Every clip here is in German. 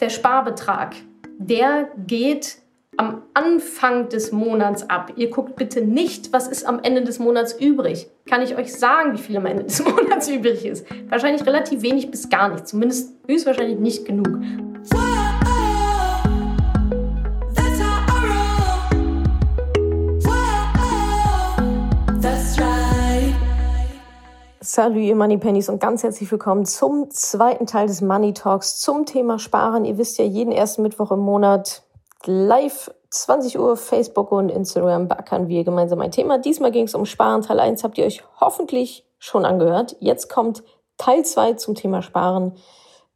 der Sparbetrag, der geht am Anfang des Monats ab. Ihr guckt bitte nicht, was ist am Ende des Monats übrig. Kann ich euch sagen, wie viel am Ende des Monats übrig ist? Wahrscheinlich relativ wenig bis gar nicht. Zumindest höchstwahrscheinlich nicht genug. Salut, ihr Money Pennies und ganz herzlich willkommen zum zweiten Teil des Money Talks zum Thema Sparen. Ihr wisst ja, jeden ersten Mittwoch im Monat live 20 Uhr Facebook und Instagram backern wir gemeinsam ein Thema. Diesmal ging es um Sparen. Teil 1 habt ihr euch hoffentlich schon angehört. Jetzt kommt Teil 2 zum Thema Sparen.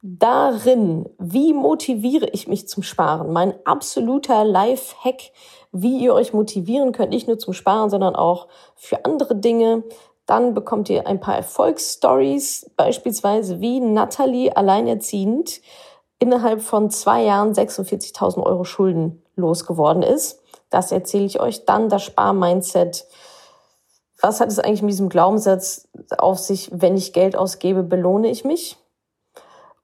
Darin, wie motiviere ich mich zum Sparen? Mein absoluter Life-Hack, wie ihr euch motivieren könnt, nicht nur zum Sparen, sondern auch für andere Dinge. Dann bekommt ihr ein paar Erfolgsstories, beispielsweise wie Natalie alleinerziehend innerhalb von zwei Jahren 46.000 Euro Schulden losgeworden ist. Das erzähle ich euch dann, das Sparmindset. Was hat es eigentlich mit diesem Glaubenssatz auf sich, wenn ich Geld ausgebe, belohne ich mich?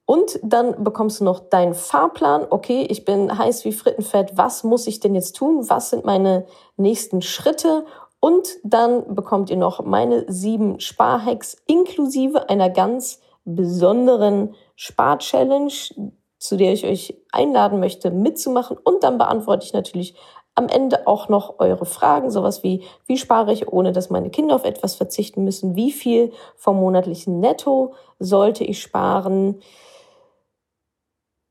Und dann bekommst du noch deinen Fahrplan. Okay, ich bin heiß wie Frittenfett. Was muss ich denn jetzt tun? Was sind meine nächsten Schritte? Und dann bekommt ihr noch meine sieben Sparhacks inklusive einer ganz besonderen Spar-Challenge, zu der ich euch einladen möchte, mitzumachen. Und dann beantworte ich natürlich am Ende auch noch eure Fragen, sowas wie, wie spare ich, ohne dass meine Kinder auf etwas verzichten müssen? Wie viel vom monatlichen Netto sollte ich sparen?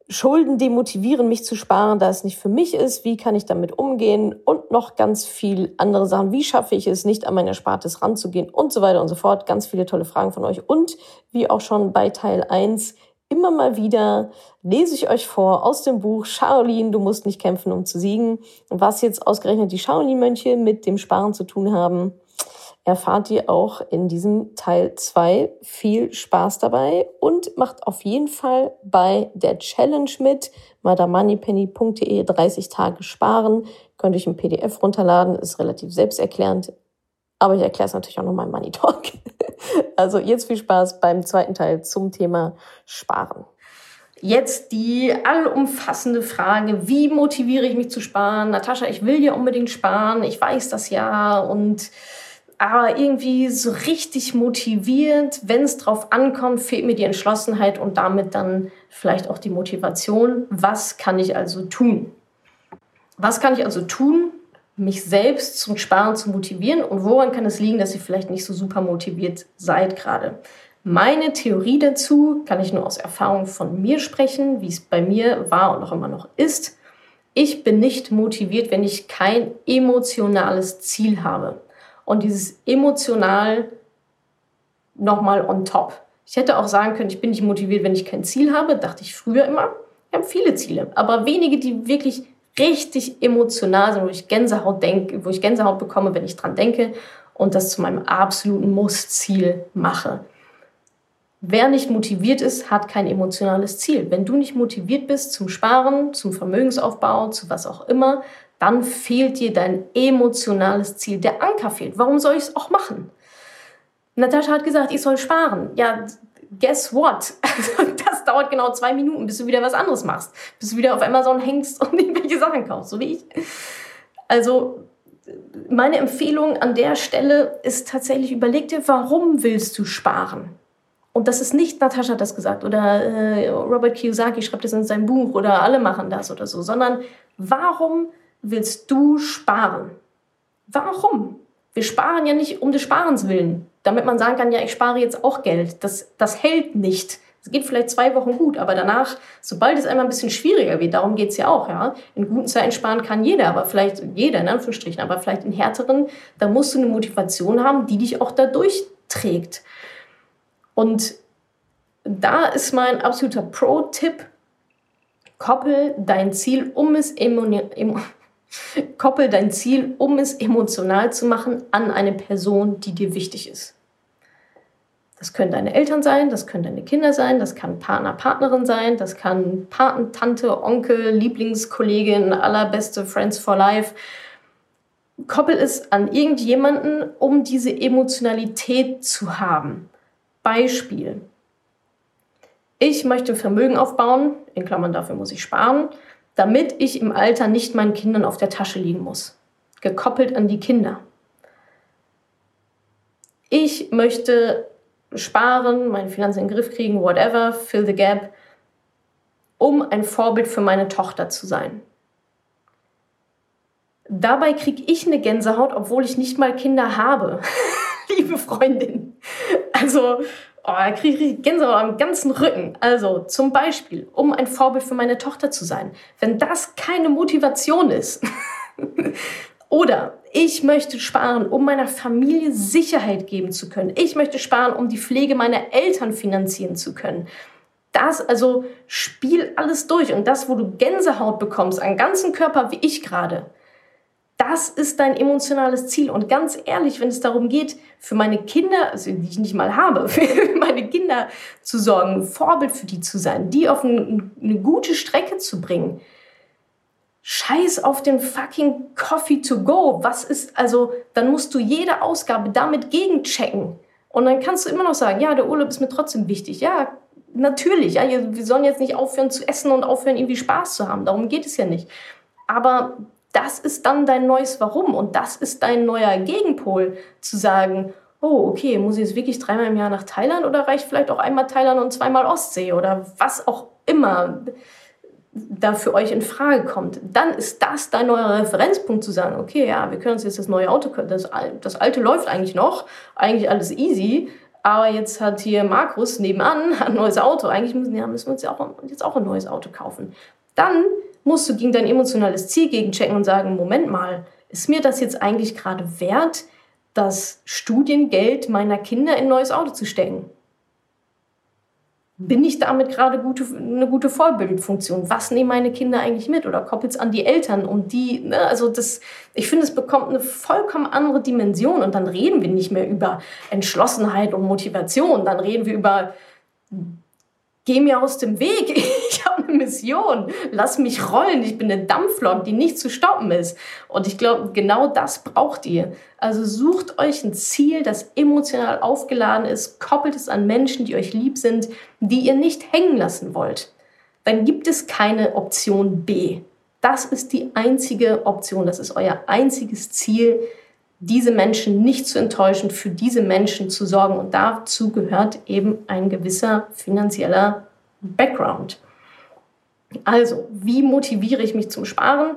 Schulden demotivieren mich zu sparen, da es nicht für mich ist. Wie kann ich damit umgehen? Und noch ganz viel andere Sachen. Wie schaffe ich es, nicht an meine Erspartes ranzugehen? Und so weiter und so fort. Ganz viele tolle Fragen von euch. Und wie auch schon bei Teil 1, immer mal wieder lese ich euch vor aus dem Buch Shaolin, du musst nicht kämpfen, um zu siegen. Was jetzt ausgerechnet die Shaolin-Mönche mit dem Sparen zu tun haben, erfahrt ihr auch in diesem Teil 2. Viel Spaß dabei und macht auf jeden Fall bei der Challenge mit madamoneypenny.de 30 Tage sparen. Könnt ihr euch ein PDF runterladen, ist relativ selbsterklärend. Aber ich erkläre es natürlich auch nochmal im Money Talk. Also jetzt viel Spaß beim zweiten Teil zum Thema Sparen. Jetzt die allumfassende Frage, wie motiviere ich mich zu sparen? Natascha, ich will ja unbedingt sparen, ich weiß das ja und aber irgendwie so richtig motiviert, wenn es drauf ankommt, fehlt mir die Entschlossenheit und damit dann vielleicht auch die Motivation. Was kann ich also tun? Was kann ich also tun, mich selbst zum Sparen zu motivieren und woran kann es liegen, dass ihr vielleicht nicht so super motiviert seid gerade? Meine Theorie dazu kann ich nur aus Erfahrung von mir sprechen, wie es bei mir war und auch immer noch ist. Ich bin nicht motiviert, wenn ich kein emotionales Ziel habe. Und dieses emotional nochmal on top. Ich hätte auch sagen können, ich bin nicht motiviert, wenn ich kein Ziel habe, dachte ich früher immer. Wir haben viele Ziele, aber wenige, die wirklich richtig emotional sind, wo ich Gänsehaut denke, wo ich Gänsehaut bekomme, wenn ich dran denke und das zu meinem absoluten Muss-Ziel mache. Wer nicht motiviert ist, hat kein emotionales Ziel. Wenn du nicht motiviert bist zum Sparen, zum Vermögensaufbau, zu was auch immer, dann fehlt dir dein emotionales Ziel. Der Anker fehlt. Warum soll ich es auch machen? Natascha hat gesagt, ich soll sparen. Ja, guess what? Das dauert genau zwei Minuten, bis du wieder was anderes machst. Bis du wieder auf Amazon hängst und irgendwelche Sachen kaufst, so wie ich. Also, meine Empfehlung an der Stelle ist tatsächlich, überleg dir, warum willst du sparen? Und das ist nicht, Natascha hat das gesagt oder äh, Robert Kiyosaki schreibt das in seinem Buch oder alle machen das oder so, sondern warum willst du sparen? Warum? Wir sparen ja nicht um des Sparens willen, damit man sagen kann, ja, ich spare jetzt auch Geld. Das, das hält nicht. Es geht vielleicht zwei Wochen gut, aber danach, sobald es einmal ein bisschen schwieriger wird, darum geht es ja auch, ja. In guten Zeiten sparen kann jeder, aber vielleicht jeder, in Anführungsstrichen, aber vielleicht in härteren, da musst du eine Motivation haben, die dich auch da durchträgt. Und da ist mein absoluter Pro-Tipp, koppel dein Ziel, um es Koppel dein Ziel, um es emotional zu machen, an eine Person, die dir wichtig ist. Das können deine Eltern sein, das können deine Kinder sein, das kann Partner, Partnerin sein, das kann Paten, Tante, Onkel, Lieblingskollegin, allerbeste Friends for Life. Koppel es an irgendjemanden, um diese Emotionalität zu haben. Beispiel. Ich möchte Vermögen aufbauen, in Klammern dafür muss ich sparen, damit ich im Alter nicht meinen Kindern auf der Tasche liegen muss. Gekoppelt an die Kinder. Ich möchte sparen, meine Finanzen in den Griff kriegen, whatever, fill the gap, um ein Vorbild für meine Tochter zu sein. Dabei kriege ich eine Gänsehaut, obwohl ich nicht mal Kinder habe. Liebe Freundin. Also, oh, da kriege ich Gänsehaut am ganzen Rücken. Also, zum Beispiel, um ein Vorbild für meine Tochter zu sein. Wenn das keine Motivation ist. Oder ich möchte sparen, um meiner Familie Sicherheit geben zu können. Ich möchte sparen, um die Pflege meiner Eltern finanzieren zu können. Das, also spiel alles durch. Und das, wo du Gänsehaut bekommst, am ganzen Körper, wie ich gerade, das ist dein emotionales Ziel. Und ganz ehrlich, wenn es darum geht, für meine Kinder, also die ich nicht mal habe, für meine Kinder zu sorgen, Vorbild für die zu sein, die auf eine, eine gute Strecke zu bringen, Scheiß auf den fucking Coffee to go. Was ist, also, dann musst du jede Ausgabe damit gegenchecken. Und dann kannst du immer noch sagen, ja, der Urlaub ist mir trotzdem wichtig. Ja, natürlich. Ja, wir sollen jetzt nicht aufhören zu essen und aufhören, irgendwie Spaß zu haben. Darum geht es ja nicht. Aber das ist dann dein neues Warum und das ist dein neuer Gegenpol, zu sagen, oh, okay, muss ich jetzt wirklich dreimal im Jahr nach Thailand oder reicht vielleicht auch einmal Thailand und zweimal Ostsee oder was auch immer da für euch in Frage kommt, dann ist das dein neuer Referenzpunkt zu sagen, okay, ja, wir können uns jetzt das neue Auto, das, das alte läuft eigentlich noch, eigentlich alles easy, aber jetzt hat hier Markus nebenan ein neues Auto, eigentlich müssen, ja, müssen wir uns ja auch, jetzt auch ein neues Auto kaufen. Dann musst du gegen dein emotionales Ziel gegenchecken und sagen, Moment mal, ist mir das jetzt eigentlich gerade wert, das Studiengeld meiner Kinder in ein neues Auto zu stecken? Bin ich damit gerade gute, eine gute Vorbildfunktion? Was nehmen meine Kinder eigentlich mit? Oder koppelt es an die Eltern? Und die, ne, also das, ich finde, es bekommt eine vollkommen andere Dimension. Und dann reden wir nicht mehr über Entschlossenheit und Motivation. Dann reden wir über geh mir aus dem Weg, ich habe eine Mission, lass mich rollen, ich bin eine Dampflok, die nicht zu stoppen ist. Und ich glaube, genau das braucht ihr. Also sucht euch ein Ziel, das emotional aufgeladen ist, koppelt es an Menschen, die euch lieb sind, die ihr nicht hängen lassen wollt. Dann gibt es keine Option B. Das ist die einzige Option, das ist euer einziges Ziel, diese Menschen nicht zu enttäuschen, für diese Menschen zu sorgen. Und dazu gehört eben ein gewisser finanzieller Background. Also, wie motiviere ich mich zum Sparen?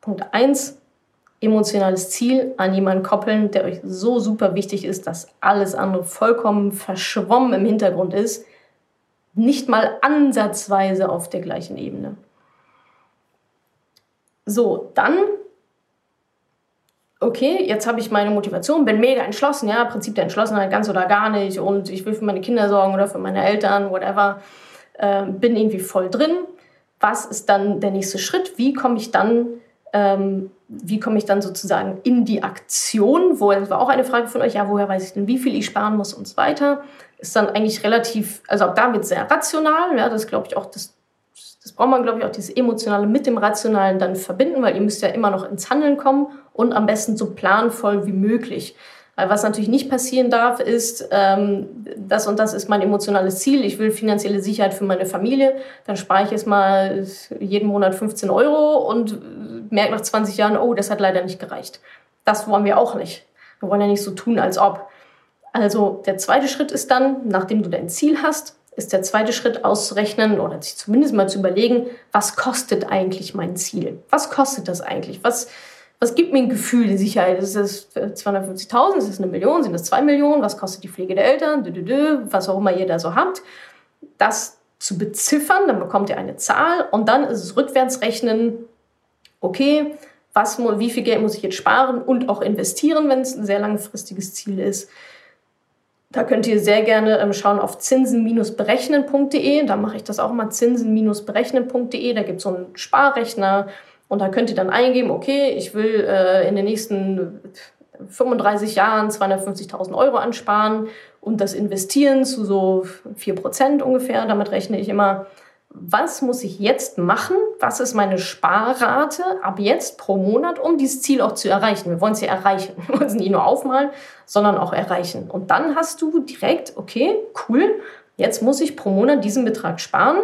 Punkt 1, emotionales Ziel an jemanden koppeln, der euch so super wichtig ist, dass alles andere vollkommen verschwommen im Hintergrund ist. Nicht mal ansatzweise auf der gleichen Ebene. So, dann okay, jetzt habe ich meine Motivation, bin mega entschlossen, ja, Prinzip der Entschlossenheit, ganz oder gar nicht und ich will für meine Kinder sorgen oder für meine Eltern, whatever, äh, bin irgendwie voll drin. Was ist dann der nächste Schritt? Wie komme ich dann, ähm, wie komme ich dann sozusagen in die Aktion? Wo, das war auch eine Frage von euch, ja, woher weiß ich denn, wie viel ich sparen muss und so weiter. Ist dann eigentlich relativ, also auch damit sehr rational, ja, das glaube ich auch das das braucht man, glaube ich, auch dieses Emotionale mit dem Rationalen dann verbinden, weil ihr müsst ja immer noch ins Handeln kommen und am besten so planvoll wie möglich. Weil was natürlich nicht passieren darf, ist, ähm, das und das ist mein emotionales Ziel. Ich will finanzielle Sicherheit für meine Familie. Dann spare ich jetzt mal jeden Monat 15 Euro und merke nach 20 Jahren, oh, das hat leider nicht gereicht. Das wollen wir auch nicht. Wir wollen ja nicht so tun, als ob. Also der zweite Schritt ist dann, nachdem du dein Ziel hast, ist der zweite Schritt auszurechnen oder sich zumindest mal zu überlegen, was kostet eigentlich mein Ziel? Was kostet das eigentlich? Was, was gibt mir ein Gefühl der Sicherheit? Ist das 250.000? Ist das eine Million? Sind das zwei Millionen? Was kostet die Pflege der Eltern? Dö, dö, dö, was auch immer ihr da so habt. Das zu beziffern, dann bekommt ihr eine Zahl und dann ist es rückwärts rechnen, okay, was, wie viel Geld muss ich jetzt sparen und auch investieren, wenn es ein sehr langfristiges Ziel ist. Da könnt ihr sehr gerne ähm, schauen auf zinsen-berechnen.de. Da mache ich das auch mal zinsen-berechnen.de. Da gibt es so einen Sparrechner und da könnt ihr dann eingeben, okay, ich will äh, in den nächsten 35 Jahren 250.000 Euro ansparen und das investieren zu so 4% ungefähr. Damit rechne ich immer was muss ich jetzt machen? Was ist meine Sparrate ab jetzt pro Monat, um dieses Ziel auch zu erreichen? Wir wollen es ja erreichen. Wir wollen es nicht nur aufmalen, sondern auch erreichen. Und dann hast du direkt, okay, cool, Jetzt muss ich pro Monat diesen Betrag sparen.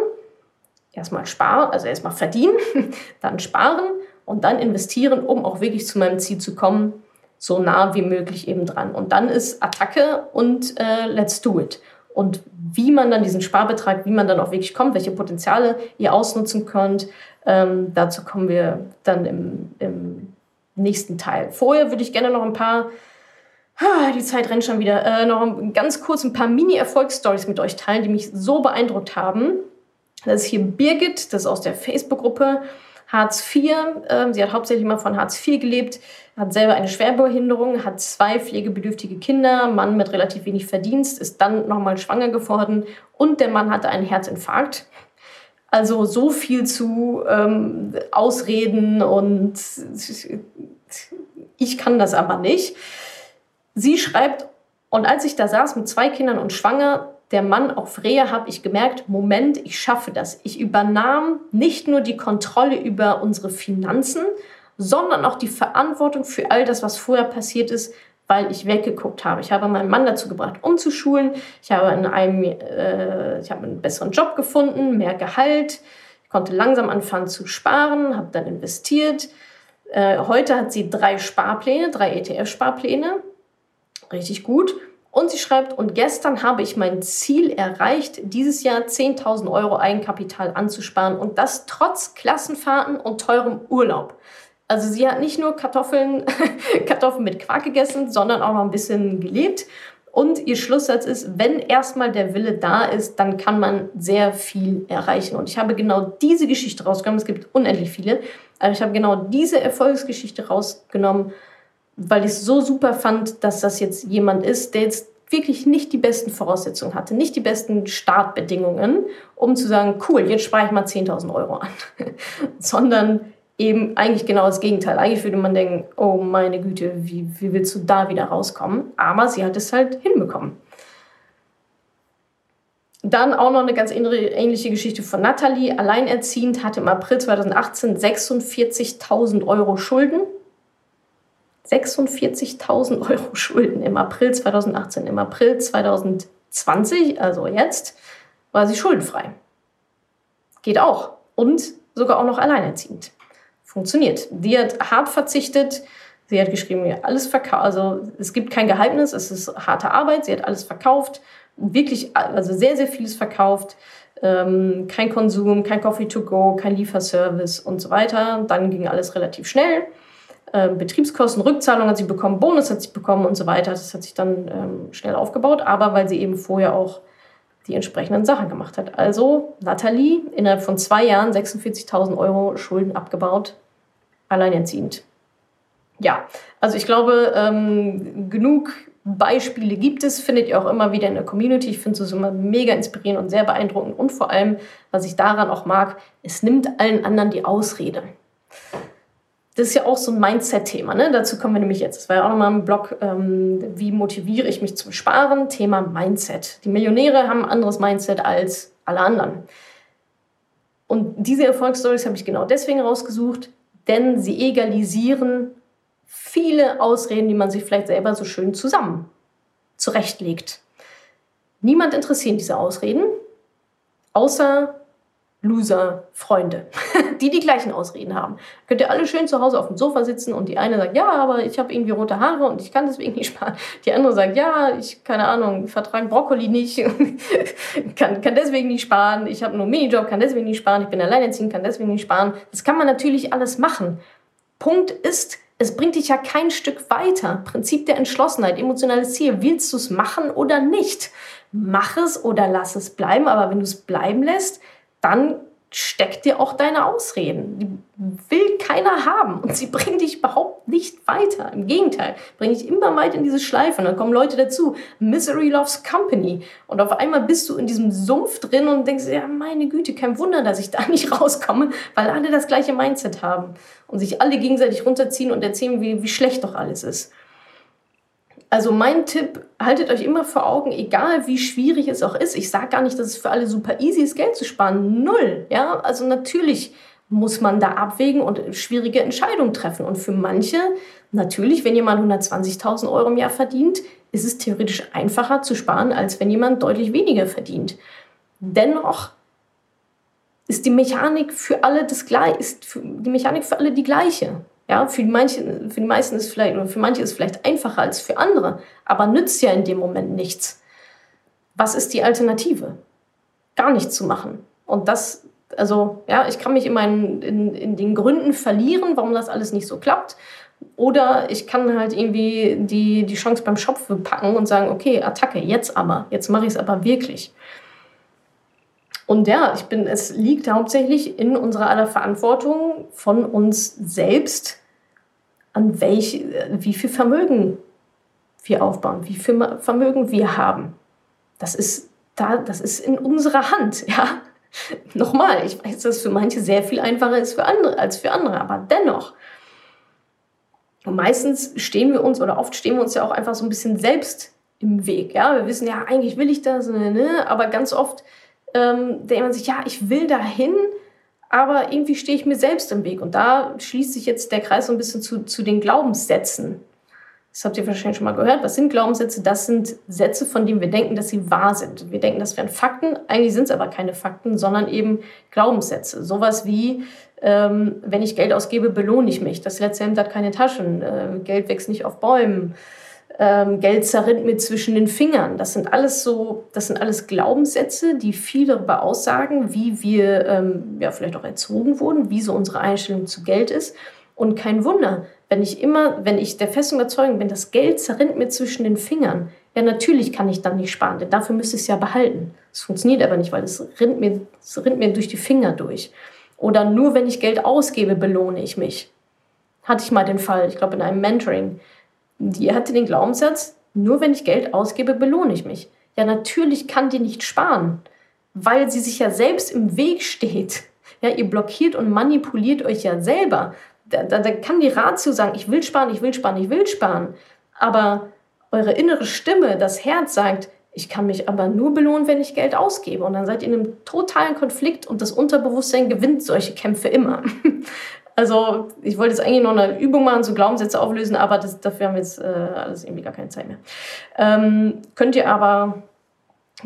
Erstmal sparen, also erstmal verdienen, dann sparen und dann investieren, um auch wirklich zu meinem Ziel zu kommen, so nah wie möglich eben dran. Und dann ist Attacke und äh, let's do it. Und wie man dann diesen Sparbetrag, wie man dann auch wirklich kommt, welche Potenziale ihr ausnutzen könnt, ähm, dazu kommen wir dann im, im nächsten Teil. Vorher würde ich gerne noch ein paar die Zeit rennt schon wieder. Äh, noch ganz kurz ein paar Mini-Erfolgsstories mit euch teilen, die mich so beeindruckt haben. Das ist hier Birgit, das ist aus der Facebook-Gruppe Hartz IV. Äh, sie hat hauptsächlich mal von Hartz IV gelebt, hat selber eine Schwerbehinderung, hat zwei pflegebedürftige Kinder, Mann mit relativ wenig Verdienst, ist dann nochmal schwanger geworden und der Mann hatte einen Herzinfarkt. Also so viel zu ähm, Ausreden und ich kann das aber nicht. Sie schreibt, und als ich da saß mit zwei Kindern und schwanger, der Mann auf Rehe, habe ich gemerkt, Moment, ich schaffe das. Ich übernahm nicht nur die Kontrolle über unsere Finanzen, sondern auch die Verantwortung für all das, was vorher passiert ist, weil ich weggeguckt habe. Ich habe meinen Mann dazu gebracht, umzuschulen. Ich habe, in einem, äh, ich habe einen besseren Job gefunden, mehr Gehalt. Ich konnte langsam anfangen zu sparen, habe dann investiert. Äh, heute hat sie drei Sparpläne, drei ETF-Sparpläne richtig gut. Und sie schreibt, und gestern habe ich mein Ziel erreicht, dieses Jahr 10.000 Euro Eigenkapital anzusparen und das trotz Klassenfahrten und teurem Urlaub. Also sie hat nicht nur Kartoffeln, Kartoffeln mit Quark gegessen, sondern auch noch ein bisschen gelebt. Und ihr Schlusssatz ist, wenn erstmal der Wille da ist, dann kann man sehr viel erreichen. Und ich habe genau diese Geschichte rausgenommen. Es gibt unendlich viele. Aber ich habe genau diese Erfolgsgeschichte rausgenommen, weil ich es so super fand, dass das jetzt jemand ist, der jetzt wirklich nicht die besten Voraussetzungen hatte, nicht die besten Startbedingungen, um zu sagen, cool, jetzt spare ich mal 10.000 Euro an, sondern eben eigentlich genau das Gegenteil. Eigentlich würde man denken, oh meine Güte, wie, wie willst du da wieder rauskommen? Aber sie hat es halt hinbekommen. Dann auch noch eine ganz ähnliche Geschichte von Nathalie. Alleinerziehend hatte im April 2018 46.000 Euro Schulden 46.000 Euro Schulden im April 2018. Im April 2020, also jetzt, war sie schuldenfrei. Geht auch. Und sogar auch noch alleinerziehend. Funktioniert. Die hat hart verzichtet. Sie hat geschrieben, alles verkauft. Also es gibt kein Geheimnis, es ist harte Arbeit. Sie hat alles verkauft. Wirklich, also sehr, sehr vieles verkauft. Ähm, kein Konsum, kein Coffee to go, kein Lieferservice und so weiter. Dann ging alles relativ schnell. Ähm, Betriebskostenrückzahlung hat sie bekommen, Bonus hat sie bekommen und so weiter. Das hat sich dann ähm, schnell aufgebaut, aber weil sie eben vorher auch die entsprechenden Sachen gemacht hat. Also Nathalie innerhalb von zwei Jahren 46.000 Euro Schulden abgebaut, alleinerziehend. Ja, also ich glaube, ähm, genug Beispiele gibt es, findet ihr auch immer wieder in der Community. Ich finde es immer mega inspirierend und sehr beeindruckend. Und vor allem, was ich daran auch mag, es nimmt allen anderen die Ausrede das ist ja auch so ein Mindset-Thema. Ne? Dazu kommen wir nämlich jetzt. Das war ja auch nochmal im Blog, ähm, wie motiviere ich mich zum Sparen? Thema Mindset. Die Millionäre haben ein anderes Mindset als alle anderen. Und diese Erfolgsstories habe ich genau deswegen rausgesucht, denn sie egalisieren viele Ausreden, die man sich vielleicht selber so schön zusammen zurechtlegt. Niemand interessiert diese Ausreden, außer Loser-Freunde, die die gleichen Ausreden haben. Könnt ihr alle schön zu Hause auf dem Sofa sitzen und die eine sagt, ja, aber ich habe irgendwie rote Haare und ich kann deswegen nicht sparen. Die andere sagt, ja, ich, keine Ahnung, vertrage Brokkoli nicht, kann, kann deswegen nicht sparen. Ich habe nur einen Minijob, kann deswegen nicht sparen. Ich bin alleinerziehend, kann deswegen nicht sparen. Das kann man natürlich alles machen. Punkt ist, es bringt dich ja kein Stück weiter. Prinzip der Entschlossenheit, emotionales Ziel. Willst du es machen oder nicht? Mach es oder lass es bleiben. Aber wenn du es bleiben lässt, dann steckt dir auch deine Ausreden. Die will keiner haben und sie bringen dich überhaupt nicht weiter. Im Gegenteil, bringen dich immer weiter in diese Schleife und dann kommen Leute dazu. Misery loves company. Und auf einmal bist du in diesem Sumpf drin und denkst, ja, meine Güte, kein Wunder, dass ich da nicht rauskomme, weil alle das gleiche Mindset haben und sich alle gegenseitig runterziehen und erzählen, wie, wie schlecht doch alles ist. Also mein Tipp, haltet euch immer vor Augen, egal wie schwierig es auch ist. Ich sage gar nicht, dass es für alle super easy ist, Geld zu sparen. Null. Ja, also natürlich muss man da abwägen und schwierige Entscheidungen treffen. Und für manche, natürlich, wenn jemand 120.000 Euro im Jahr verdient, ist es theoretisch einfacher zu sparen, als wenn jemand deutlich weniger verdient. Dennoch ist die Mechanik für alle das gleiche, ist die Mechanik für alle die gleiche. Ja, für die, manchen, für die meisten ist vielleicht, für manche ist es vielleicht einfacher als für andere, aber nützt ja in dem Moment nichts. Was ist die Alternative? Gar nichts zu machen. Und das, also, ja, ich kann mich in, meinen, in, in den Gründen verlieren, warum das alles nicht so klappt. Oder ich kann halt irgendwie die, die Chance beim Schopf packen und sagen, okay, Attacke, jetzt aber, jetzt mache ich es aber wirklich. Und ja, ich bin, es liegt hauptsächlich in unserer aller Verantwortung von uns selbst, an welch, wie viel Vermögen wir aufbauen, wie viel Vermögen wir haben. Das ist da, das ist in unserer Hand, ja. Nochmal, ich weiß, dass es für manche sehr viel einfacher ist für andere, als für andere, aber dennoch. Und meistens stehen wir uns oder oft stehen wir uns ja auch einfach so ein bisschen selbst im Weg. Ja, wir wissen ja, eigentlich will ich das, ne, ne, aber ganz oft ähm, denkt man sich, ja, ich will dahin, aber irgendwie stehe ich mir selbst im Weg. Und da schließt sich jetzt der Kreis so ein bisschen zu, zu den Glaubenssätzen. Das habt ihr wahrscheinlich schon mal gehört. Was sind Glaubenssätze? Das sind Sätze, von denen wir denken, dass sie wahr sind. Wir denken, das wären Fakten. Eigentlich sind es aber keine Fakten, sondern eben Glaubenssätze. Sowas wie, ähm, wenn ich Geld ausgebe, belohne ich mich. Das letzte Hemd hat keine Taschen. Äh, Geld wächst nicht auf Bäumen ähm, Geld zerrinnt mir zwischen den Fingern. Das sind alles so, das sind alles Glaubenssätze, die viel darüber aussagen, wie wir ähm, ja vielleicht auch erzogen wurden, wie so unsere Einstellung zu Geld ist. Und kein Wunder, wenn ich immer, wenn ich der festen Überzeugung bin, das Geld zerrinnt mir zwischen den Fingern, ja natürlich kann ich dann nicht sparen, denn dafür müsste ich es ja behalten. Es funktioniert aber nicht, weil es rinnt mir, es rinnt mir durch die Finger durch. Oder nur wenn ich Geld ausgebe, belohne ich mich. Hatte ich mal den Fall, ich glaube in einem Mentoring die hatte den Glaubenssatz, nur wenn ich Geld ausgebe, belohne ich mich. Ja, natürlich kann die nicht sparen, weil sie sich ja selbst im Weg steht. Ja, ihr blockiert und manipuliert euch ja selber. Da, da, da kann die Ratio sagen, ich will sparen, ich will sparen, ich will sparen. Aber eure innere Stimme, das Herz sagt, ich kann mich aber nur belohnen, wenn ich Geld ausgebe. Und dann seid ihr in einem totalen Konflikt und das Unterbewusstsein gewinnt solche Kämpfe immer. Also ich wollte jetzt eigentlich noch eine Übung machen, so Glaubenssätze auflösen, aber das, dafür haben wir jetzt äh, alles irgendwie gar keine Zeit mehr. Ähm, könnt ihr aber,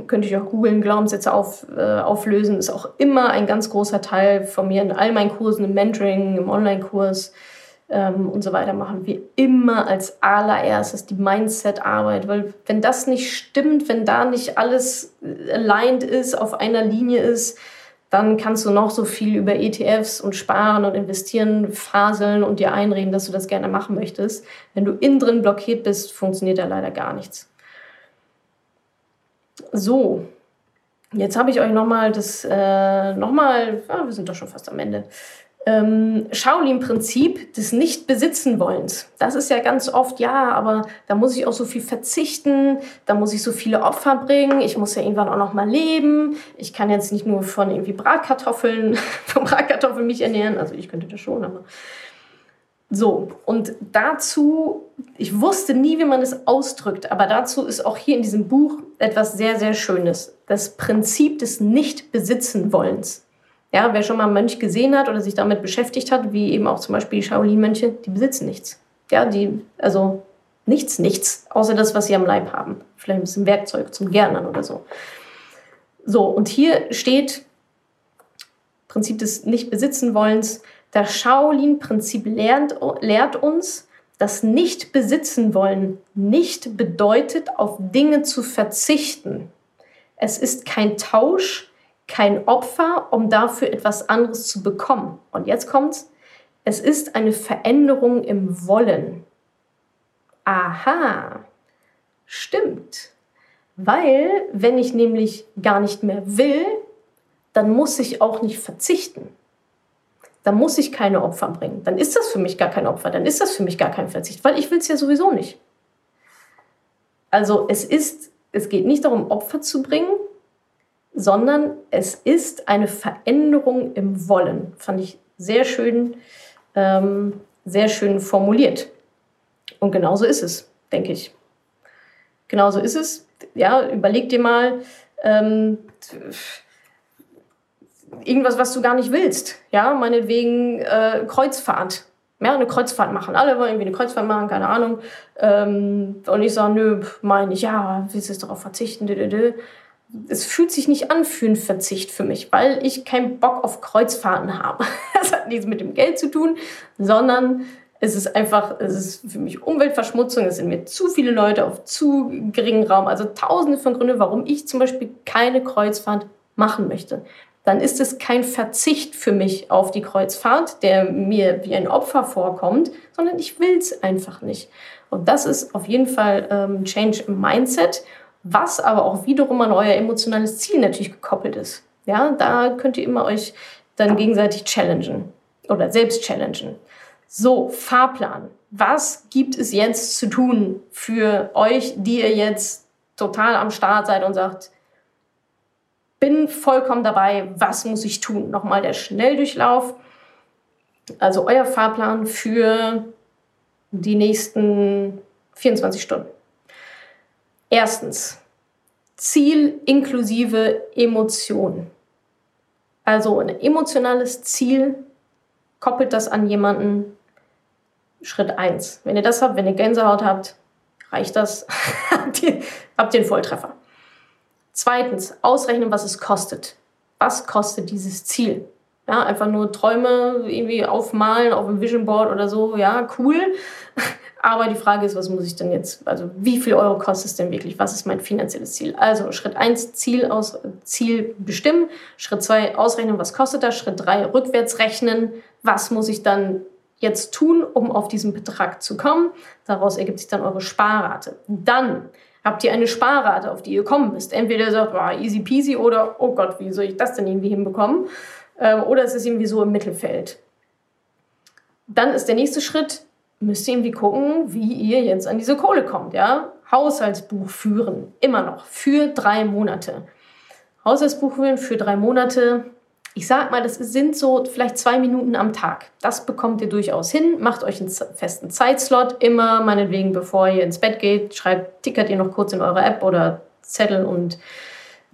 könnt ihr auch googeln, Glaubenssätze auf, äh, auflösen, ist auch immer ein ganz großer Teil von mir in all meinen Kursen, im Mentoring, im Online-Kurs ähm, und so weiter machen wir immer als allererstes die Mindset-Arbeit, weil wenn das nicht stimmt, wenn da nicht alles aligned ist, auf einer Linie ist, dann kannst du noch so viel über ETFs und Sparen und Investieren faseln und dir einreden, dass du das gerne machen möchtest. Wenn du innen drin blockiert bist, funktioniert da leider gar nichts. So, jetzt habe ich euch nochmal das, äh, nochmal, ja, wir sind doch schon fast am Ende, ähm, Shaolin-Prinzip des Nicht-Besitzen-Wollens. Das ist ja ganz oft, ja, aber da muss ich auch so viel verzichten, da muss ich so viele Opfer bringen, ich muss ja irgendwann auch noch mal leben, ich kann jetzt nicht nur von irgendwie Bratkartoffeln, von Bratkartoffeln mich ernähren, also ich könnte das schon, aber so, und dazu, ich wusste nie, wie man es ausdrückt, aber dazu ist auch hier in diesem Buch etwas sehr, sehr Schönes. Das Prinzip des Nicht-Besitzen-Wollens. Ja, wer schon mal einen Mönch gesehen hat oder sich damit beschäftigt hat, wie eben auch zum Beispiel die Shaolin-Mönche, die besitzen nichts. Ja, die, also nichts, nichts, außer das, was sie am Leib haben. Vielleicht ein bisschen Werkzeug zum Gärtnern oder so. So, und hier steht Prinzip des Nicht-Besitzen-Wollens. Das Shaolin-Prinzip lehrt, lehrt uns, dass Nicht-Besitzen-Wollen nicht bedeutet, auf Dinge zu verzichten. Es ist kein Tausch, kein Opfer, um dafür etwas anderes zu bekommen. Und jetzt kommt's. Es ist eine Veränderung im Wollen. Aha, stimmt. Weil, wenn ich nämlich gar nicht mehr will, dann muss ich auch nicht verzichten. Dann muss ich keine Opfer bringen. Dann ist das für mich gar kein Opfer. Dann ist das für mich gar kein Verzicht, weil ich will es ja sowieso nicht. Also es ist, es geht nicht darum, Opfer zu bringen, sondern es ist eine Veränderung im Wollen. Fand ich sehr schön, ähm, sehr schön formuliert. Und genauso ist es, denke ich. Genauso ist es. Ja, überleg dir mal, ähm, irgendwas, was du gar nicht willst. Ja, meinetwegen äh, Kreuzfahrt. Ja, eine Kreuzfahrt machen. Alle wollen irgendwie eine Kreuzfahrt machen, keine Ahnung. Ähm, und ich sage, nö, meine ich, ja, willst du darauf verzichten? Es fühlt sich nicht an für einen Verzicht für mich, weil ich keinen Bock auf Kreuzfahrten habe. Das hat nichts mit dem Geld zu tun, sondern es ist einfach, es ist für mich Umweltverschmutzung, es sind mir zu viele Leute auf zu geringen Raum. Also tausende von Gründen, warum ich zum Beispiel keine Kreuzfahrt machen möchte. Dann ist es kein Verzicht für mich auf die Kreuzfahrt, der mir wie ein Opfer vorkommt, sondern ich will es einfach nicht. Und das ist auf jeden Fall ähm, Change im Mindset, was aber auch wiederum an euer emotionales Ziel natürlich gekoppelt ist. Ja, da könnt ihr immer euch dann gegenseitig challengen oder selbst challengen. So, Fahrplan. Was gibt es jetzt zu tun für euch, die ihr jetzt total am Start seid und sagt, bin vollkommen dabei, was muss ich tun? Nochmal der Schnelldurchlauf. Also euer Fahrplan für die nächsten 24 Stunden. Erstens, Ziel inklusive Emotion. Also ein emotionales Ziel, koppelt das an jemanden, Schritt 1. Wenn ihr das habt, wenn ihr Gänsehaut habt, reicht das. habt, ihr, habt Volltreffer. Zweitens, ausrechnen, was es kostet. Was kostet dieses Ziel? Ja, einfach nur Träume irgendwie aufmalen auf dem Vision Board oder so, ja, cool. Aber die Frage ist, was muss ich denn jetzt, also wie viel Euro kostet es denn wirklich? Was ist mein finanzielles Ziel? Also Schritt 1, Ziel, aus, Ziel bestimmen. Schritt 2, ausrechnen, was kostet das? Schritt 3, rückwärts rechnen. Was muss ich dann jetzt tun, um auf diesen Betrag zu kommen. Daraus ergibt sich dann eure Sparrate. Dann habt ihr eine Sparrate, auf die ihr kommen müsst. Entweder ihr sagt, oh, easy peasy oder, oh Gott, wie soll ich das denn irgendwie hinbekommen? Ähm, oder es ist irgendwie so im Mittelfeld. Dann ist der nächste Schritt, müsst ihr irgendwie gucken, wie ihr jetzt an diese Kohle kommt. Ja? Haushaltsbuch führen, immer noch, für drei Monate. Haushaltsbuch führen für drei Monate ich sag mal, das sind so vielleicht zwei Minuten am Tag. Das bekommt ihr durchaus hin. Macht euch einen festen Zeitslot. Immer, meinetwegen, bevor ihr ins Bett geht, schreibt, tickert ihr noch kurz in eure App oder Zettel und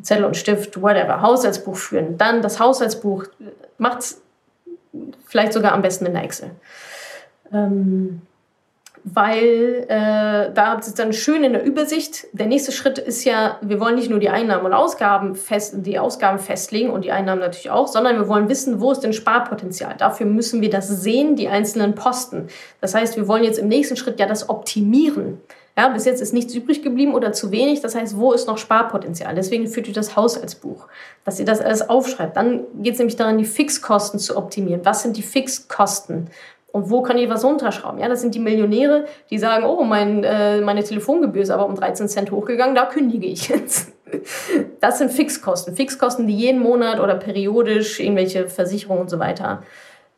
Zettel und Stift, whatever, Haushaltsbuch führen. Dann das Haushaltsbuch macht vielleicht sogar am besten in der Excel. Ähm, weil äh, da ist es dann schön in der Übersicht. Der nächste Schritt ist ja, wir wollen nicht nur die Einnahmen und Ausgaben fest, die Ausgaben festlegen und die Einnahmen natürlich auch, sondern wir wollen wissen, wo ist denn Sparpotenzial. Dafür müssen wir das sehen, die einzelnen Posten. Das heißt, wir wollen jetzt im nächsten Schritt ja das optimieren. Ja, bis jetzt ist nichts übrig geblieben oder zu wenig. Das heißt, wo ist noch Sparpotenzial? Deswegen führt ihr das Haushaltsbuch, dass ihr das alles aufschreibt. Dann geht es nämlich daran, die Fixkosten zu optimieren. Was sind die Fixkosten? Und wo kann ich was runterschrauben? Ja, das sind die Millionäre, die sagen, oh, mein, äh, meine Telefongebühr ist aber um 13 Cent hochgegangen, da kündige ich jetzt. Das sind Fixkosten. Fixkosten, die jeden Monat oder periodisch irgendwelche Versicherungen und so weiter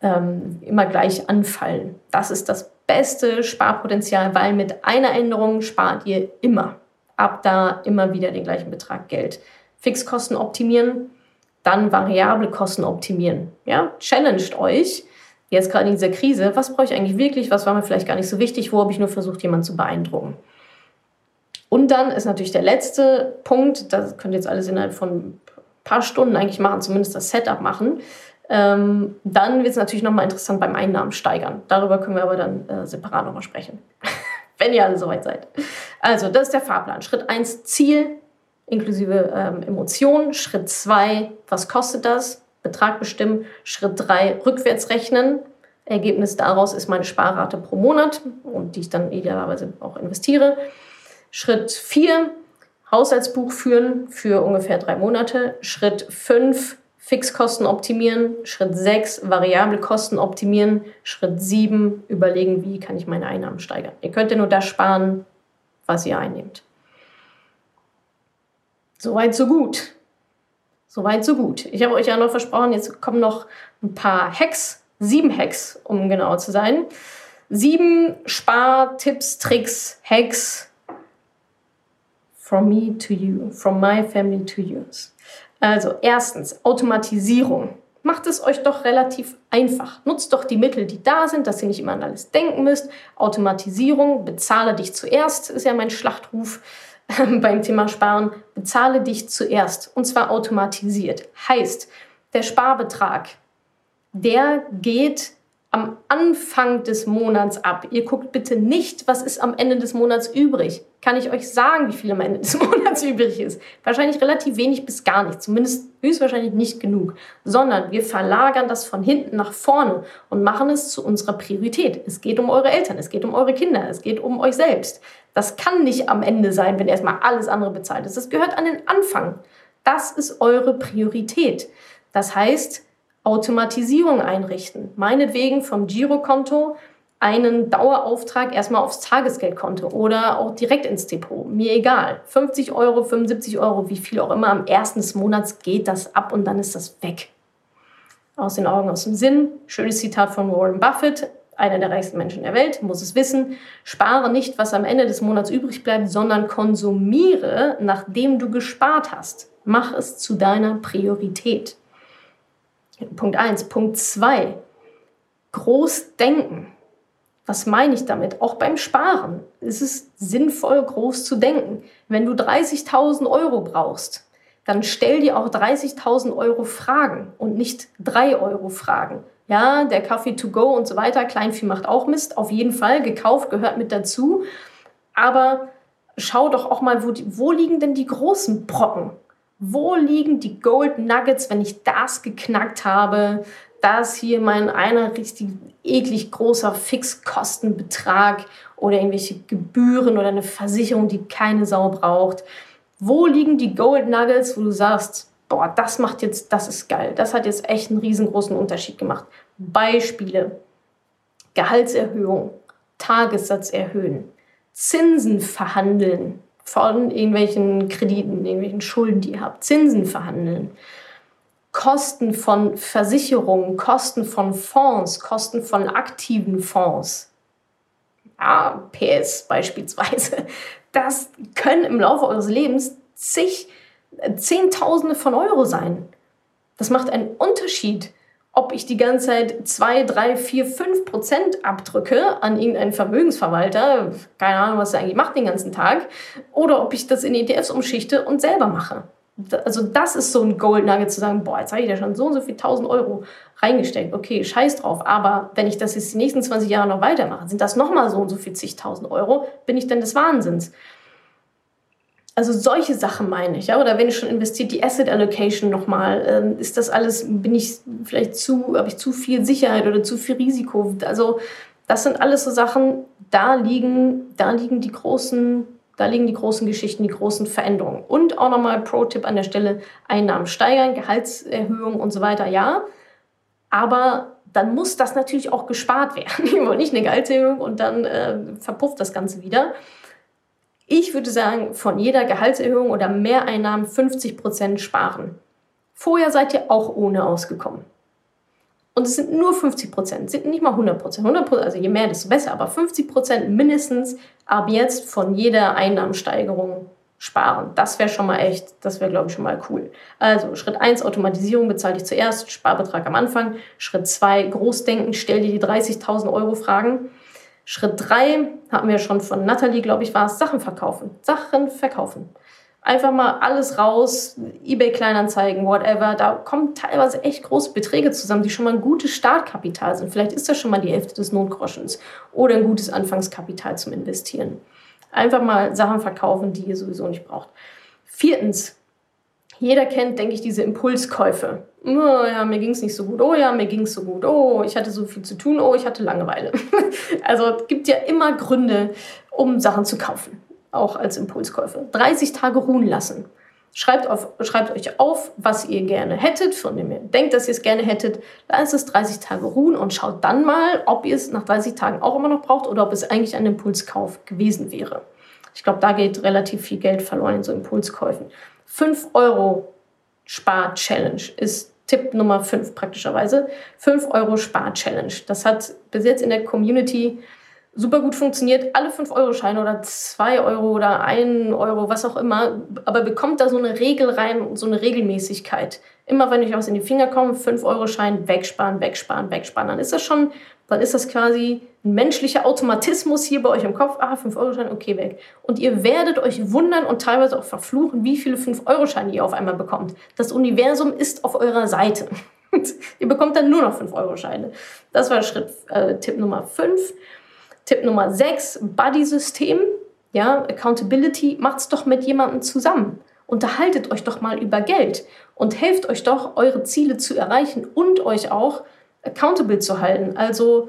ähm, immer gleich anfallen. Das ist das beste Sparpotenzial, weil mit einer Änderung spart ihr immer. Ab da immer wieder den gleichen Betrag Geld. Fixkosten optimieren, dann variable Kosten optimieren. Ja, challenged euch jetzt gerade in dieser Krise, was brauche ich eigentlich wirklich, was war mir vielleicht gar nicht so wichtig, wo habe ich nur versucht, jemanden zu beeindrucken. Und dann ist natürlich der letzte Punkt, das könnt ihr jetzt alles innerhalb von ein paar Stunden eigentlich machen, zumindest das Setup machen. Ähm, dann wird es natürlich nochmal interessant beim Einnahmen steigern. Darüber können wir aber dann äh, separat nochmal sprechen, wenn ihr alle soweit seid. Also, das ist der Fahrplan. Schritt 1, Ziel inklusive ähm, Emotionen. Schritt 2, was kostet das? Betrag bestimmen. Schritt 3, rückwärts rechnen. Ergebnis daraus ist meine Sparrate pro Monat und die ich dann idealerweise auch investiere. Schritt 4, Haushaltsbuch führen für ungefähr drei Monate. Schritt 5, Fixkosten optimieren. Schritt 6, variable Kosten optimieren. Schritt 7, überlegen, wie kann ich meine Einnahmen steigern. Ihr könnt ja nur das sparen, was ihr einnehmt. Soweit, so gut. Soweit, so gut. Ich habe euch ja noch versprochen, jetzt kommen noch ein paar Hacks, sieben Hacks, um genau zu sein. Sieben Spar-Tipps, Tricks, Hacks from me to you, from my family to yours. Also erstens, Automatisierung. Macht es euch doch relativ einfach. Nutzt doch die Mittel, die da sind, dass ihr nicht immer an alles denken müsst. Automatisierung, bezahle dich zuerst, ist ja mein Schlachtruf. beim Thema Sparen, bezahle dich zuerst und zwar automatisiert. Heißt, der Sparbetrag, der geht am Anfang des Monats ab. Ihr guckt bitte nicht, was ist am Ende des Monats übrig. Kann ich euch sagen, wie viel am Ende des Monats übrig ist? Wahrscheinlich relativ wenig bis gar nicht, zumindest höchstwahrscheinlich nicht genug, sondern wir verlagern das von hinten nach vorne und machen es zu unserer Priorität. Es geht um eure Eltern, es geht um eure Kinder, es geht um euch selbst. Das kann nicht am Ende sein, wenn erstmal alles andere bezahlt ist. Das gehört an den Anfang. Das ist eure Priorität. Das heißt, Automatisierung einrichten. Meinetwegen vom Girokonto einen Dauerauftrag erstmal aufs Tagesgeldkonto oder auch direkt ins Depot. Mir egal. 50 Euro, 75 Euro, wie viel auch immer. Am ersten des Monats geht das ab und dann ist das weg. Aus den Augen, aus dem Sinn. Schönes Zitat von Warren Buffett, einer der reichsten Menschen der Welt, muss es wissen. Spare nicht, was am Ende des Monats übrig bleibt, sondern konsumiere, nachdem du gespart hast. Mach es zu deiner Priorität. Punkt 1. Punkt 2. Groß denken. Was meine ich damit? Auch beim Sparen ist es sinnvoll, groß zu denken. Wenn du 30.000 Euro brauchst, dann stell dir auch 30.000 Euro Fragen und nicht 3 Euro Fragen. Ja, der Kaffee to go und so weiter, Kleinvieh macht auch Mist, auf jeden Fall, gekauft gehört mit dazu. Aber schau doch auch mal, wo, die, wo liegen denn die großen Brocken? Wo liegen die Gold Nuggets, wenn ich das geknackt habe? Das hier mein einer richtig eklig großer Fixkostenbetrag oder irgendwelche Gebühren oder eine Versicherung, die keine Sau braucht. Wo liegen die Gold Nuggets, wo du sagst, boah, das macht jetzt, das ist geil. Das hat jetzt echt einen riesengroßen Unterschied gemacht. Beispiele. Gehaltserhöhung, Tagessatz erhöhen, Zinsen verhandeln, von irgendwelchen Krediten, irgendwelchen Schulden, die ihr habt, Zinsen verhandeln, Kosten von Versicherungen, Kosten von Fonds, Kosten von aktiven Fonds. Ja, PS beispielsweise. Das können im Laufe eures Lebens zig, Zehntausende von Euro sein. Das macht einen Unterschied, ob ich die ganze Zeit 2, 3, 4, 5 Prozent abdrücke an irgendeinen Vermögensverwalter, keine Ahnung, was er eigentlich macht den ganzen Tag, oder ob ich das in ETFs umschichte und selber mache. Also das ist so ein Gold zu sagen, boah, jetzt habe ich da schon so und so viel 1000 Euro reingesteckt. Okay, scheiß drauf. Aber wenn ich das jetzt die nächsten 20 Jahre noch weitermache, sind das nochmal so und so viel zigtausend Euro, bin ich denn des Wahnsinns. Also solche Sachen meine ich, ja. Oder wenn ich schon investiert, die Asset Allocation nochmal, ähm, ist das alles, bin ich vielleicht zu, habe ich zu viel Sicherheit oder zu viel Risiko? Also das sind alles so Sachen, da liegen, da liegen die großen, da liegen die großen Geschichten, die großen Veränderungen. Und auch nochmal Pro-Tipp an der Stelle: Einnahmen steigern, Gehaltserhöhung und so weiter, ja. Aber dann muss das natürlich auch gespart werden. Nicht eine Gehaltserhöhung und dann äh, verpufft das Ganze wieder. Ich würde sagen, von jeder Gehaltserhöhung oder Mehreinnahmen 50 Prozent sparen. Vorher seid ihr auch ohne ausgekommen. Und es sind nur 50 Prozent, sind nicht mal 100 Prozent. 100 also je mehr, desto besser, aber 50 Prozent mindestens ab jetzt von jeder Einnahmensteigerung sparen. Das wäre schon mal echt, das wäre, glaube ich, schon mal cool. Also Schritt 1, Automatisierung bezahle ich zuerst, Sparbetrag am Anfang. Schritt 2, Großdenken, stell dir die 30.000 Euro Fragen. Schritt drei hatten wir schon von Natalie, glaube ich, war es Sachen verkaufen. Sachen verkaufen. Einfach mal alles raus, eBay Kleinanzeigen, whatever. Da kommen teilweise echt große Beträge zusammen, die schon mal ein gutes Startkapital sind. Vielleicht ist das schon mal die Hälfte des Notgroschens oder ein gutes Anfangskapital zum Investieren. Einfach mal Sachen verkaufen, die ihr sowieso nicht braucht. Viertens, jeder kennt, denke ich, diese Impulskäufe. Oh ja, mir ging es nicht so gut. Oh ja, mir ging es so gut. Oh, ich hatte so viel zu tun. Oh, ich hatte Langeweile. also es gibt ja immer Gründe, um Sachen zu kaufen. Auch als Impulskäufe. 30 Tage ruhen lassen. Schreibt, auf, schreibt euch auf, was ihr gerne hättet, von dem ihr denkt, dass ihr es gerne hättet. Lasst es 30 Tage ruhen und schaut dann mal, ob ihr es nach 30 Tagen auch immer noch braucht oder ob es eigentlich ein Impulskauf gewesen wäre. Ich glaube, da geht relativ viel Geld verloren in so Impulskäufen. 5 Euro Spar-Challenge ist Tipp Nummer 5 praktischerweise. 5 Euro Spar-Challenge. Das hat bis jetzt in der Community super gut funktioniert, alle 5-Euro-Scheine oder 2 Euro oder 1 Euro, was auch immer, aber bekommt da so eine Regel rein, so eine Regelmäßigkeit. Immer wenn euch was in die Finger kommt, 5-Euro-Schein wegsparen, wegsparen, wegsparen, dann ist das schon, dann ist das quasi ein menschlicher Automatismus hier bei euch im Kopf. Ah, 5-Euro-Schein, okay, weg. Und ihr werdet euch wundern und teilweise auch verfluchen, wie viele 5-Euro-Scheine ihr auf einmal bekommt. Das Universum ist auf eurer Seite. ihr bekommt dann nur noch 5-Euro-Scheine. Das war Schritt, äh, Tipp Nummer 5. Tipp Nummer 6, Buddy-System. Ja, Accountability, macht's doch mit jemandem zusammen. Unterhaltet euch doch mal über Geld und helft euch doch, eure Ziele zu erreichen und euch auch accountable zu halten. Also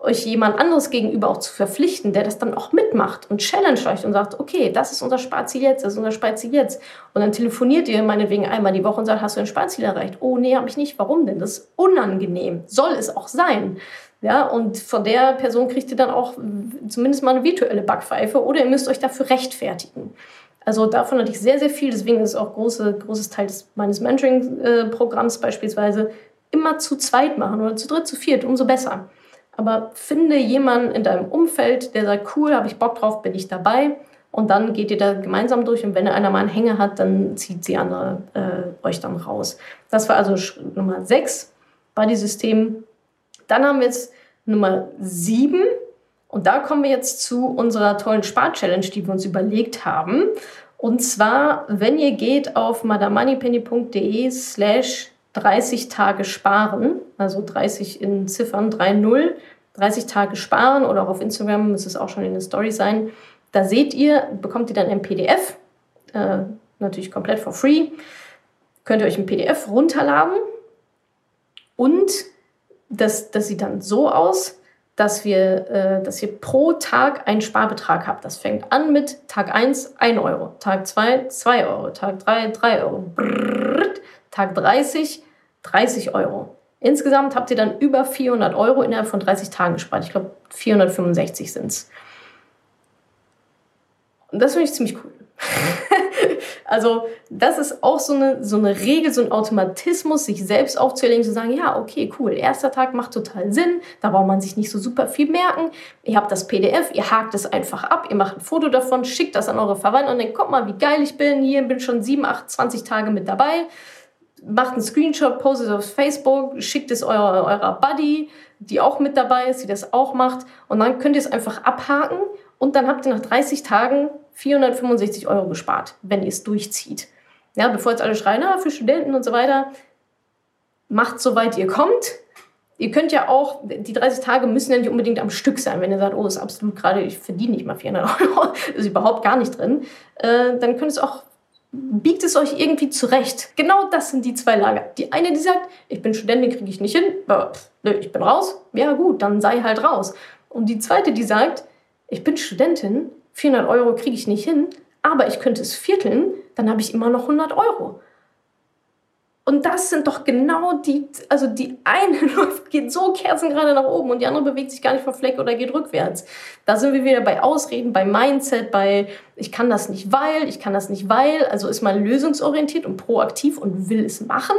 euch jemand anderes gegenüber auch zu verpflichten, der das dann auch mitmacht und challenge euch und sagt, okay, das ist unser Sparziel jetzt, das ist unser Sparziel jetzt. Und dann telefoniert ihr meinetwegen einmal die Woche und sagt, hast du ein Sparziel erreicht? Oh, nee, habe ich nicht. Warum denn? Das ist unangenehm. Soll es auch sein. Ja, und von der Person kriegt ihr dann auch zumindest mal eine virtuelle Backpfeife oder ihr müsst euch dafür rechtfertigen. Also davon hatte ich sehr, sehr viel. Deswegen ist auch große, großes Teil des, meines Mentoring-Programms beispielsweise immer zu zweit machen oder zu dritt, zu viert, umso besser. Aber finde jemanden in deinem Umfeld, der sagt, cool, habe ich Bock drauf, bin ich dabei. Und dann geht ihr da gemeinsam durch und wenn einer mal einen Hänger hat, dann zieht die andere äh, euch dann raus. Das war also Schritt Nummer 6, Buddy-System dann haben wir jetzt Nummer 7 und da kommen wir jetzt zu unserer tollen Spar-Challenge, die wir uns überlegt haben. Und zwar, wenn ihr geht auf madamoneypenny.de slash 30 Tage sparen, also 30 in Ziffern 3.0, 30 Tage sparen oder auch auf Instagram müsste es auch schon in der Story sein. Da seht ihr, bekommt ihr dann ein PDF, äh, natürlich komplett for free. Könnt ihr euch ein PDF runterladen und das, das sieht dann so aus, dass, wir, äh, dass ihr pro Tag einen Sparbetrag habt. Das fängt an mit Tag 1 1 Euro, Tag 2 2 Euro, Tag 3 3 Euro, Brrrt, Tag 30 30 Euro. Insgesamt habt ihr dann über 400 Euro innerhalb von 30 Tagen gespart. Ich glaube, 465 sind es. Und das finde ich ziemlich cool. Also das ist auch so eine, so eine Regel, so ein Automatismus, sich selbst aufzuerlegen, zu sagen, ja, okay, cool, erster Tag macht total Sinn, da braucht man sich nicht so super viel merken. Ihr habt das PDF, ihr hakt es einfach ab, ihr macht ein Foto davon, schickt das an eure Verwandten und denkt, guck mal, wie geil ich bin, hier bin schon 7, 8, 20 Tage mit dabei. Macht einen Screenshot, postet auf Facebook, schickt es eurer, eurer Buddy, die auch mit dabei ist, die das auch macht. Und dann könnt ihr es einfach abhaken und dann habt ihr nach 30 Tagen 465 Euro gespart, wenn ihr es durchzieht. Ja, bevor jetzt alle schreien, ah, für Studenten und so weiter, macht soweit ihr kommt. Ihr könnt ja auch, die 30 Tage müssen ja nicht unbedingt am Stück sein. Wenn ihr sagt, oh, ist absolut gerade, ich verdiene nicht mal 400 Euro, ist überhaupt gar nicht drin, äh, dann könnt es auch, biegt es euch irgendwie zurecht. Genau das sind die zwei Lager. Die eine, die sagt, ich bin Studentin, kriege ich nicht hin, aber, nö, ich bin raus. Ja gut, dann sei halt raus. Und die zweite, die sagt, ich bin Studentin, 400 Euro kriege ich nicht hin, aber ich könnte es vierteln, dann habe ich immer noch 100 Euro. Und das sind doch genau die, also die eine läuft, geht so kerzengerade nach oben und die andere bewegt sich gar nicht vom Fleck oder geht rückwärts. Da sind wir wieder bei Ausreden, bei Mindset, bei ich kann das nicht weil, ich kann das nicht weil. Also ist man lösungsorientiert und proaktiv und will es machen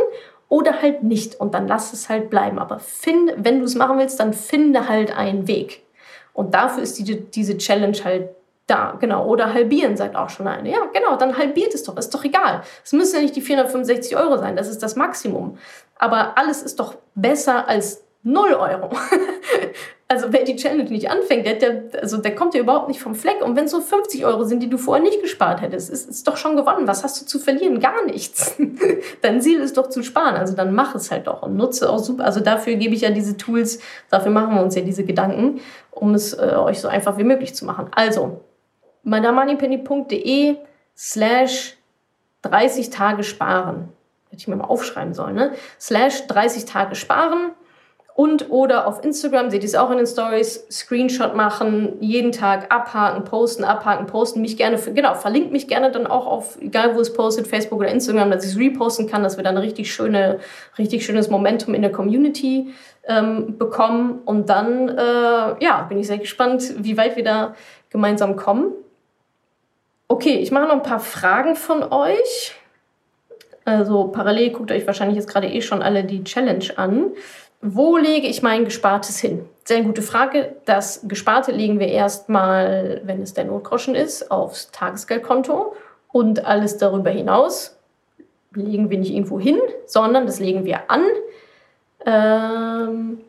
oder halt nicht und dann lass es halt bleiben. Aber finde, wenn du es machen willst, dann finde halt einen Weg. Und dafür ist die, diese Challenge halt da, genau. Oder halbieren, sagt auch schon eine. Ja, genau, dann halbiert es doch, ist doch egal. Es müssen ja nicht die 465 Euro sein, das ist das Maximum. Aber alles ist doch besser als 0 Euro. also wer die Challenge nicht anfängt, der, der, also der kommt ja überhaupt nicht vom Fleck. Und wenn es so 50 Euro sind, die du vorher nicht gespart hättest, ist es doch schon gewonnen. Was hast du zu verlieren? Gar nichts. Dein Ziel ist doch zu sparen. Also dann mach es halt doch und nutze auch super. Also dafür gebe ich ja diese Tools, dafür machen wir uns ja diese Gedanken, um es äh, euch so einfach wie möglich zu machen. Also, madamoneypenny.de slash 30 Tage sparen. Hätte ich mir mal aufschreiben sollen, ne? Slash 30 Tage sparen und oder auf Instagram, seht ihr es auch in den Stories, Screenshot machen, jeden Tag abhaken, posten, abhaken, posten, mich gerne, genau, verlinkt mich gerne dann auch auf, egal wo es postet, Facebook oder Instagram, dass ich es reposten kann, dass wir dann richtig, schöne, richtig schönes Momentum in der Community ähm, bekommen. Und dann, äh, ja, bin ich sehr gespannt, wie weit wir da gemeinsam kommen. Okay, ich mache noch ein paar Fragen von euch. Also parallel guckt euch wahrscheinlich jetzt gerade eh schon alle die Challenge an wo lege ich mein Gespartes hin? sehr gute Frage. Das Gesparte legen wir erstmal, wenn es der Notgroschen ist, aufs Tagesgeldkonto. Und alles darüber hinaus legen wir nicht irgendwo hin, sondern das legen wir an. Ähm,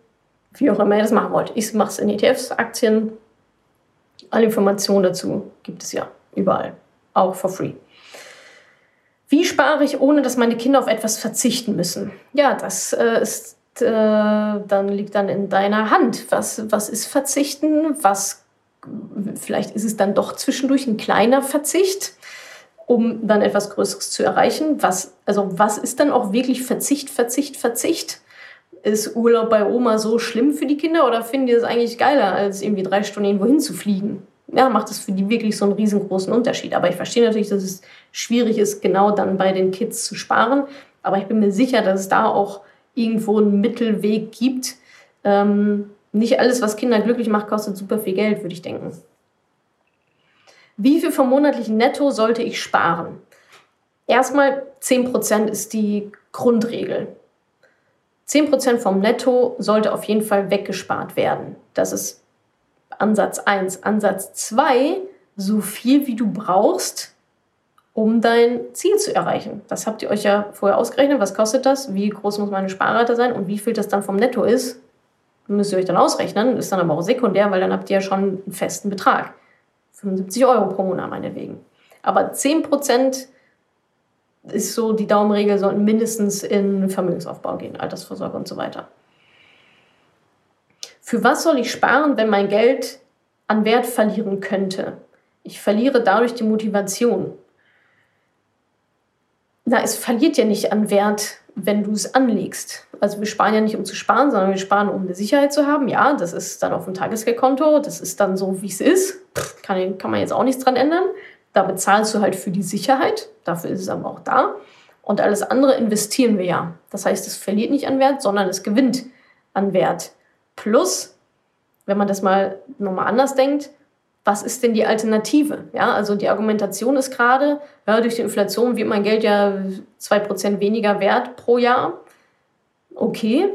wie auch immer ihr das machen wollt. Ich mache es in ETFs, Aktien. Alle Informationen dazu gibt es ja überall, auch for free. Wie spare ich, ohne dass meine Kinder auf etwas verzichten müssen? Ja, das äh, ist äh, dann liegt dann in deiner Hand. Was, was ist Verzichten? Was vielleicht ist es dann doch zwischendurch ein kleiner Verzicht, um dann etwas Größeres zu erreichen. Was, also was ist dann auch wirklich Verzicht, Verzicht, Verzicht? Ist Urlaub bei Oma so schlimm für die Kinder oder finden die es eigentlich geiler, als irgendwie drei Stunden irgendwo hinzufliegen? Ja, macht das für die wirklich so einen riesengroßen Unterschied. Aber ich verstehe natürlich, dass es schwierig ist, genau dann bei den Kids zu sparen. Aber ich bin mir sicher, dass es da auch irgendwo einen Mittelweg gibt. Ähm, nicht alles, was Kinder glücklich macht, kostet super viel Geld, würde ich denken. Wie viel vom monatlichen Netto sollte ich sparen? Erstmal 10% ist die Grundregel. 10% vom Netto sollte auf jeden Fall weggespart werden. Das ist Ansatz 1. Ansatz 2, so viel wie du brauchst, um dein Ziel zu erreichen. Das habt ihr euch ja vorher ausgerechnet. Was kostet das? Wie groß muss meine Sparrate sein? Und wie viel das dann vom Netto ist, müsst ihr euch dann ausrechnen. Ist dann aber auch sekundär, weil dann habt ihr ja schon einen festen Betrag. 75 Euro pro Monat meinetwegen. Aber 10% ist so die Daumenregel, sollten mindestens in Vermögensaufbau gehen, Altersvorsorge und so weiter. Für was soll ich sparen, wenn mein Geld an Wert verlieren könnte? Ich verliere dadurch die Motivation na, es verliert ja nicht an Wert, wenn du es anlegst. Also wir sparen ja nicht, um zu sparen, sondern wir sparen, um eine Sicherheit zu haben. Ja, das ist dann auf dem Tagesgeldkonto, das ist dann so, wie es ist. Kann, kann man jetzt auch nichts dran ändern. Da bezahlst du halt für die Sicherheit, dafür ist es aber auch da. Und alles andere investieren wir ja. Das heißt, es verliert nicht an Wert, sondern es gewinnt an Wert. Plus, wenn man das mal nochmal anders denkt, was ist denn die Alternative? Ja, also die Argumentation ist gerade, ja, durch die Inflation wird mein Geld ja 2% weniger wert pro Jahr. Okay.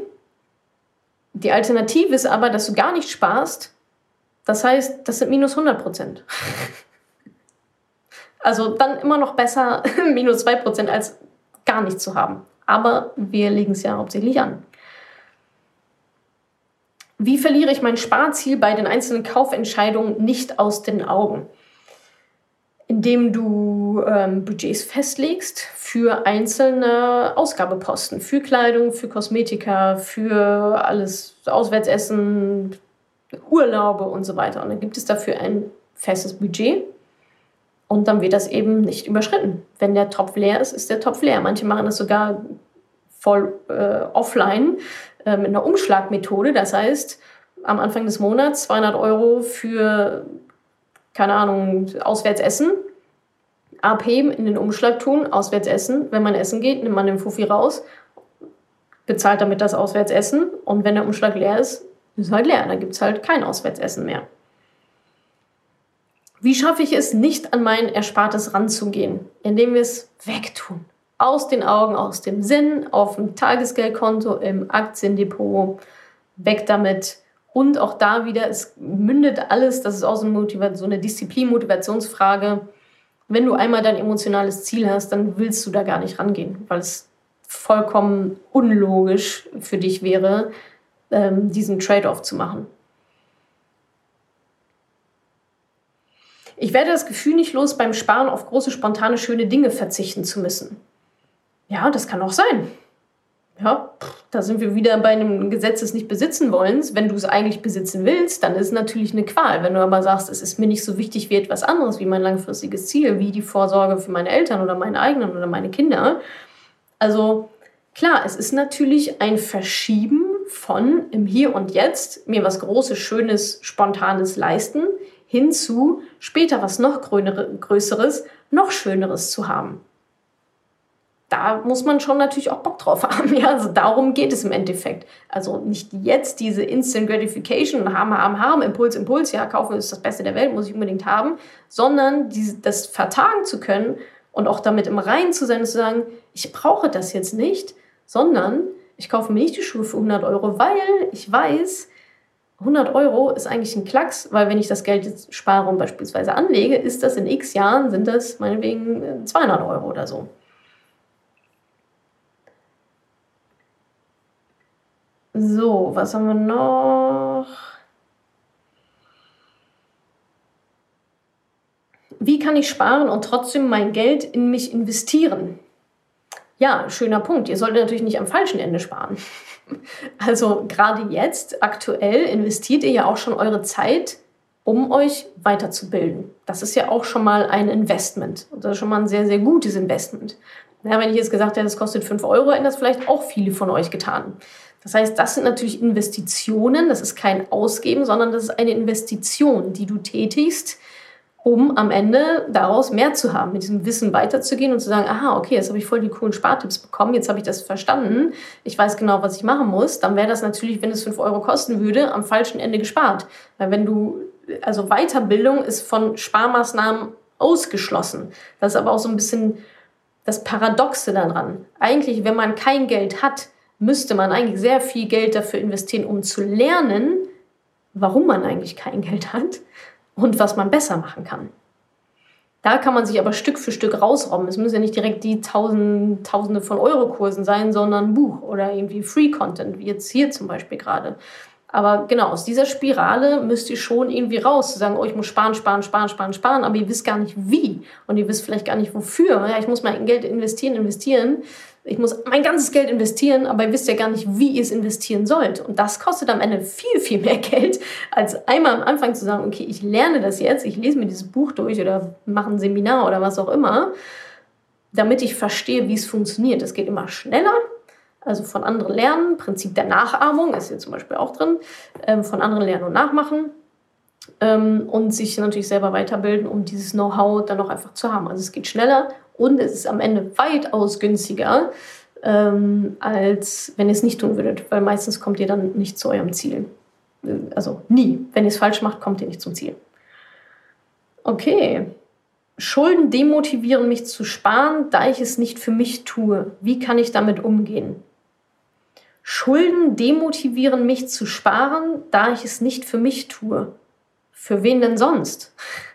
Die Alternative ist aber, dass du gar nicht sparst. Das heißt, das sind minus 100%. also dann immer noch besser minus 2% als gar nichts zu haben. Aber wir legen es ja hauptsächlich an. Wie verliere ich mein Sparziel bei den einzelnen Kaufentscheidungen nicht aus den Augen? Indem du ähm, Budgets festlegst für einzelne Ausgabeposten, für Kleidung, für Kosmetika, für alles Auswärtsessen, Urlaube und so weiter. Und dann gibt es dafür ein festes Budget und dann wird das eben nicht überschritten. Wenn der Topf leer ist, ist der Topf leer. Manche machen das sogar voll äh, offline äh, mit einer Umschlagmethode. Das heißt, am Anfang des Monats 200 Euro für, keine Ahnung, auswärts essen, abheben, in den Umschlag tun, auswärts essen. Wenn man essen geht, nimmt man den Fuffi raus, bezahlt damit das Auswärtsessen und wenn der Umschlag leer ist, ist halt leer. Dann gibt es halt kein Auswärtsessen mehr. Wie schaffe ich es, nicht an mein Erspartes ranzugehen, indem wir es wegtun? Aus den Augen, aus dem Sinn, auf dem Tagesgeldkonto, im Aktiendepot, weg damit. Und auch da wieder, es mündet alles, das ist auch so eine, so eine Disziplin-Motivationsfrage. Wenn du einmal dein emotionales Ziel hast, dann willst du da gar nicht rangehen, weil es vollkommen unlogisch für dich wäre, ähm, diesen Trade-off zu machen. Ich werde das Gefühl nicht los, beim Sparen auf große, spontane, schöne Dinge verzichten zu müssen. Ja, das kann auch sein. Ja, da sind wir wieder bei einem Gesetz des Nicht-Besitzen-Wollens. Wenn du es eigentlich besitzen willst, dann ist es natürlich eine Qual. Wenn du aber sagst, es ist mir nicht so wichtig wie etwas anderes, wie mein langfristiges Ziel, wie die Vorsorge für meine Eltern oder meine eigenen oder meine Kinder. Also klar, es ist natürlich ein Verschieben von im Hier und Jetzt mir was Großes, Schönes, Spontanes leisten, hin zu später was noch Größeres, noch Schöneres zu haben da muss man schon natürlich auch Bock drauf haben. Ja, also darum geht es im Endeffekt. Also nicht jetzt diese Instant Gratification, haben, haben, haben, Impuls, Impuls, ja, kaufen ist das Beste der Welt, muss ich unbedingt haben, sondern diese, das vertagen zu können und auch damit im Reinen zu sein und zu sagen, ich brauche das jetzt nicht, sondern ich kaufe mir nicht die Schuhe für 100 Euro, weil ich weiß, 100 Euro ist eigentlich ein Klacks, weil wenn ich das Geld jetzt spare und beispielsweise anlege, ist das in x Jahren, sind das meinetwegen 200 Euro oder so. So, was haben wir noch? Wie kann ich sparen und trotzdem mein Geld in mich investieren? Ja, schöner Punkt. Ihr solltet natürlich nicht am falschen Ende sparen. Also gerade jetzt, aktuell, investiert ihr ja auch schon eure Zeit, um euch weiterzubilden. Das ist ja auch schon mal ein Investment. Das ist schon mal ein sehr, sehr gutes Investment. Ja, wenn ich jetzt gesagt hätte, das kostet 5 Euro, hätten das vielleicht auch viele von euch getan. Das heißt, das sind natürlich Investitionen, das ist kein Ausgeben, sondern das ist eine Investition, die du tätigst, um am Ende daraus mehr zu haben, mit diesem Wissen weiterzugehen und zu sagen, aha, okay, jetzt habe ich voll die coolen Spartipps bekommen, jetzt habe ich das verstanden, ich weiß genau, was ich machen muss, dann wäre das natürlich, wenn es 5 Euro kosten würde, am falschen Ende gespart. Weil wenn du, also Weiterbildung ist von Sparmaßnahmen ausgeschlossen. Das ist aber auch so ein bisschen das Paradoxe daran. Eigentlich, wenn man kein Geld hat, müsste man eigentlich sehr viel Geld dafür investieren, um zu lernen, warum man eigentlich kein Geld hat und was man besser machen kann. Da kann man sich aber Stück für Stück rausrobben. Es müssen ja nicht direkt die Tausend, Tausende von Euro-Kursen sein, sondern Buch oder irgendwie Free-Content, wie jetzt hier zum Beispiel gerade. Aber genau, aus dieser Spirale müsst ihr schon irgendwie raus, zu sagen, oh, ich muss sparen, sparen, sparen, sparen, sparen, aber ihr wisst gar nicht wie und ihr wisst vielleicht gar nicht wofür. Ja, ich muss mein Geld investieren, investieren ich muss mein ganzes Geld investieren, aber ihr wisst ja gar nicht, wie ihr es investieren sollt. Und das kostet am Ende viel, viel mehr Geld, als einmal am Anfang zu sagen, okay, ich lerne das jetzt, ich lese mir dieses Buch durch oder mache ein Seminar oder was auch immer, damit ich verstehe, wie es funktioniert. Es geht immer schneller, also von anderen lernen, Prinzip der Nachahmung ist hier zum Beispiel auch drin, ähm, von anderen lernen und nachmachen ähm, und sich natürlich selber weiterbilden, um dieses Know-how dann auch einfach zu haben. Also es geht schneller und es ist am Ende weitaus günstiger, ähm, als wenn ihr es nicht tun würdet, weil meistens kommt ihr dann nicht zu eurem Ziel. Also nie. Wenn ihr es falsch macht, kommt ihr nicht zum Ziel. Okay. Schulden demotivieren mich zu sparen, da ich es nicht für mich tue. Wie kann ich damit umgehen? Schulden demotivieren mich zu sparen, da ich es nicht für mich tue. Für wen denn sonst?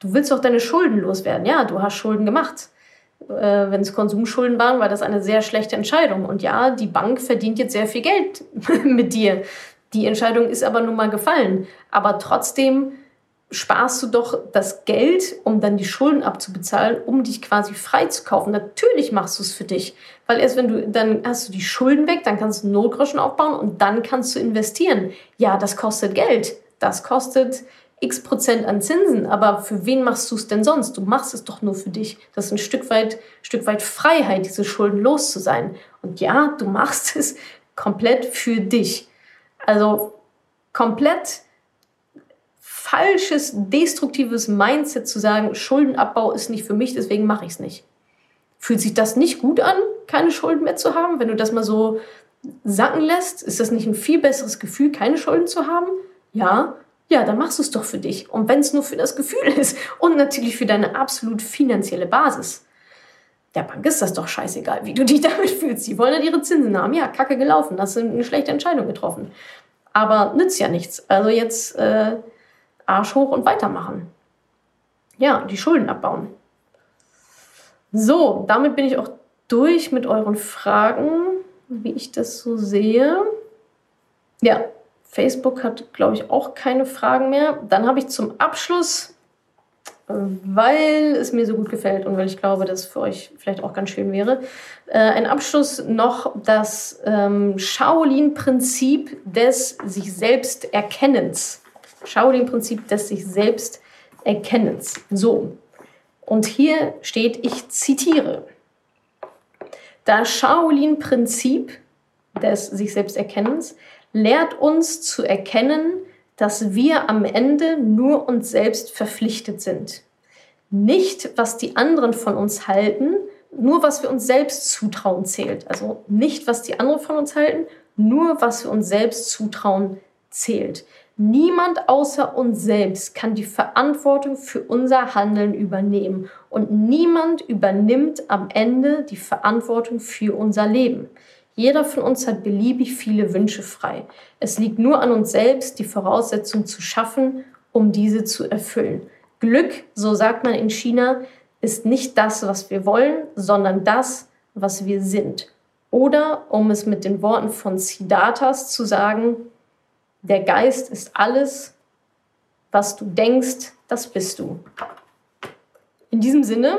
Du willst doch deine Schulden loswerden. Ja, du hast Schulden gemacht. Äh, Wenn es Konsumschulden waren, war das eine sehr schlechte Entscheidung. Und ja, die Bank verdient jetzt sehr viel Geld mit dir. Die Entscheidung ist aber nun mal gefallen. Aber trotzdem sparst du doch das Geld, um dann die Schulden abzubezahlen, um dich quasi frei zu kaufen. Natürlich machst du es für dich, weil erst wenn du, dann hast du die Schulden weg, dann kannst du Notgroschen aufbauen und dann kannst du investieren. Ja, das kostet Geld. Das kostet x Prozent an Zinsen, aber für wen machst du es denn sonst? Du machst es doch nur für dich. Das ist ein Stück weit, Stück weit Freiheit, diese Schulden los zu sein. Und ja, du machst es komplett für dich. Also komplett falsches, destruktives Mindset zu sagen, Schuldenabbau ist nicht für mich, deswegen mache ich es nicht. Fühlt sich das nicht gut an, keine Schulden mehr zu haben? Wenn du das mal so sacken lässt, ist das nicht ein viel besseres Gefühl, keine Schulden zu haben? Ja, ja, dann machst du es doch für dich. Und wenn es nur für das Gefühl ist und natürlich für deine absolut finanzielle Basis. Der Bank ist das doch scheißegal, wie du dich damit fühlst. Die wollen ja ihre Zinsen haben. Ja, kacke gelaufen. Hast du eine schlechte Entscheidung getroffen. Aber nützt ja nichts. Also jetzt äh, Arsch hoch und weitermachen. Ja, die Schulden abbauen. So, damit bin ich auch durch mit euren Fragen, wie ich das so sehe. Ja, Facebook hat, glaube ich, auch keine Fragen mehr. Dann habe ich zum Abschluss, weil es mir so gut gefällt und weil ich glaube, dass es für euch vielleicht auch ganz schön wäre, äh, ein Abschluss noch das ähm, Shaolin-Prinzip des sich selbst Erkennens. Shaolin-Prinzip des sich selbst Erkennens. So. Und hier steht, ich zitiere. Das Shaolin-Prinzip des sich selbst Erkennens lehrt uns zu erkennen, dass wir am Ende nur uns selbst verpflichtet sind. Nicht, was die anderen von uns halten, nur was wir uns selbst zutrauen zählt. Also nicht, was die anderen von uns halten, nur was wir uns selbst zutrauen zählt. Niemand außer uns selbst kann die Verantwortung für unser Handeln übernehmen und niemand übernimmt am Ende die Verantwortung für unser Leben. Jeder von uns hat beliebig viele Wünsche frei. Es liegt nur an uns selbst, die Voraussetzungen zu schaffen, um diese zu erfüllen. Glück, so sagt man in China, ist nicht das, was wir wollen, sondern das, was wir sind. Oder, um es mit den Worten von Siddharthas zu sagen, der Geist ist alles, was du denkst, das bist du. In diesem Sinne,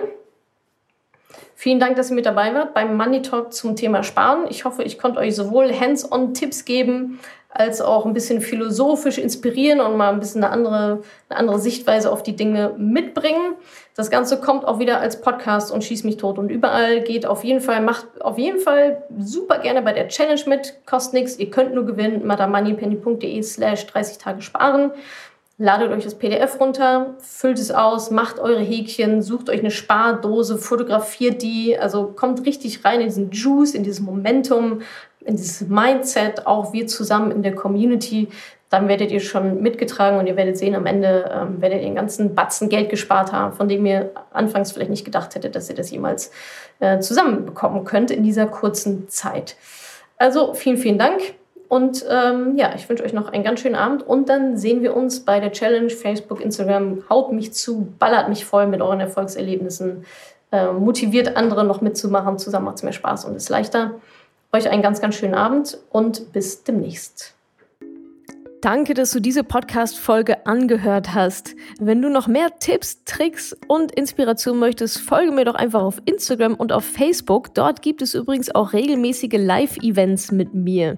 vielen Dank, dass ihr mit dabei wart beim Money Talk zum Thema Sparen. Ich hoffe, ich konnte euch sowohl Hands-on-Tipps geben, als auch ein bisschen philosophisch inspirieren und mal ein bisschen eine andere, eine andere Sichtweise auf die Dinge mitbringen. Das Ganze kommt auch wieder als Podcast und schießt mich tot und überall geht auf jeden Fall, macht auf jeden Fall super gerne bei der Challenge mit, kostet nichts, ihr könnt nur gewinnen, madamoneypenny.de slash 30 Tage sparen. Ladet euch das PDF runter, füllt es aus, macht eure Häkchen, sucht euch eine Spardose, fotografiert die, also kommt richtig rein in diesen Juice, in dieses Momentum, in dieses Mindset, auch wir zusammen in der Community, dann werdet ihr schon mitgetragen und ihr werdet sehen, am Ende ähm, werdet ihr den ganzen Batzen Geld gespart haben, von dem ihr anfangs vielleicht nicht gedacht hättet, dass ihr das jemals äh, zusammenbekommen könnt in dieser kurzen Zeit. Also vielen, vielen Dank. Und ähm, ja, ich wünsche euch noch einen ganz schönen Abend und dann sehen wir uns bei der Challenge Facebook, Instagram. Haut mich zu, ballert mich voll mit euren Erfolgserlebnissen, äh, motiviert andere noch mitzumachen. Zusammen macht es mehr Spaß und ist leichter. Euch einen ganz, ganz schönen Abend und bis demnächst. Danke, dass du diese Podcast-Folge angehört hast. Wenn du noch mehr Tipps, Tricks und Inspiration möchtest, folge mir doch einfach auf Instagram und auf Facebook. Dort gibt es übrigens auch regelmäßige Live-Events mit mir.